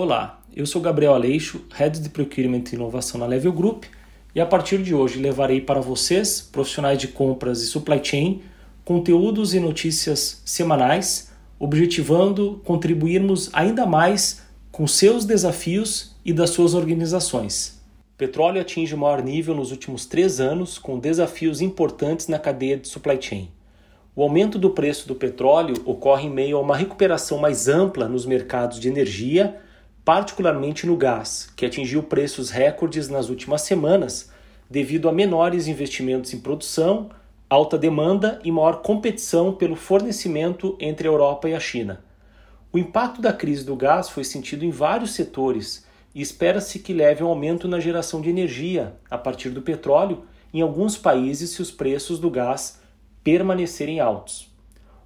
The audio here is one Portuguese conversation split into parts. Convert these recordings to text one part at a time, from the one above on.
Olá, eu sou Gabriel Aleixo, Head de Procurement e Inovação na Level Group, e a partir de hoje levarei para vocês, profissionais de compras e supply chain, conteúdos e notícias semanais, objetivando contribuirmos ainda mais com seus desafios e das suas organizações. Petróleo atinge o maior nível nos últimos três anos, com desafios importantes na cadeia de supply chain. O aumento do preço do petróleo ocorre em meio a uma recuperação mais ampla nos mercados de energia particularmente no gás, que atingiu preços recordes nas últimas semanas devido a menores investimentos em produção, alta demanda e maior competição pelo fornecimento entre a Europa e a China. O impacto da crise do gás foi sentido em vários setores e espera-se que leve um aumento na geração de energia a partir do petróleo em alguns países se os preços do gás permanecerem altos.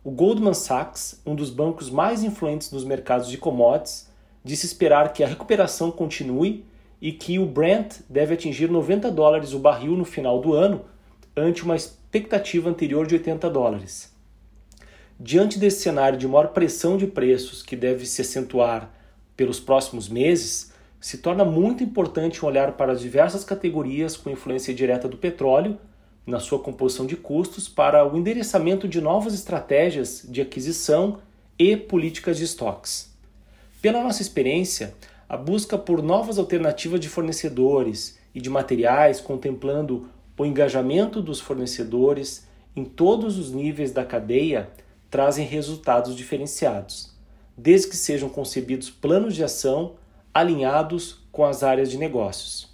O Goldman Sachs, um dos bancos mais influentes nos mercados de commodities, de se esperar que a recuperação continue e que o Brent deve atingir 90 dólares o barril no final do ano, ante uma expectativa anterior de 80 dólares. Diante desse cenário de maior pressão de preços que deve se acentuar pelos próximos meses, se torna muito importante olhar para as diversas categorias com influência direta do petróleo na sua composição de custos para o endereçamento de novas estratégias de aquisição e políticas de estoques. Pela nossa experiência, a busca por novas alternativas de fornecedores e de materiais, contemplando o engajamento dos fornecedores em todos os níveis da cadeia, trazem resultados diferenciados, desde que sejam concebidos planos de ação alinhados com as áreas de negócios.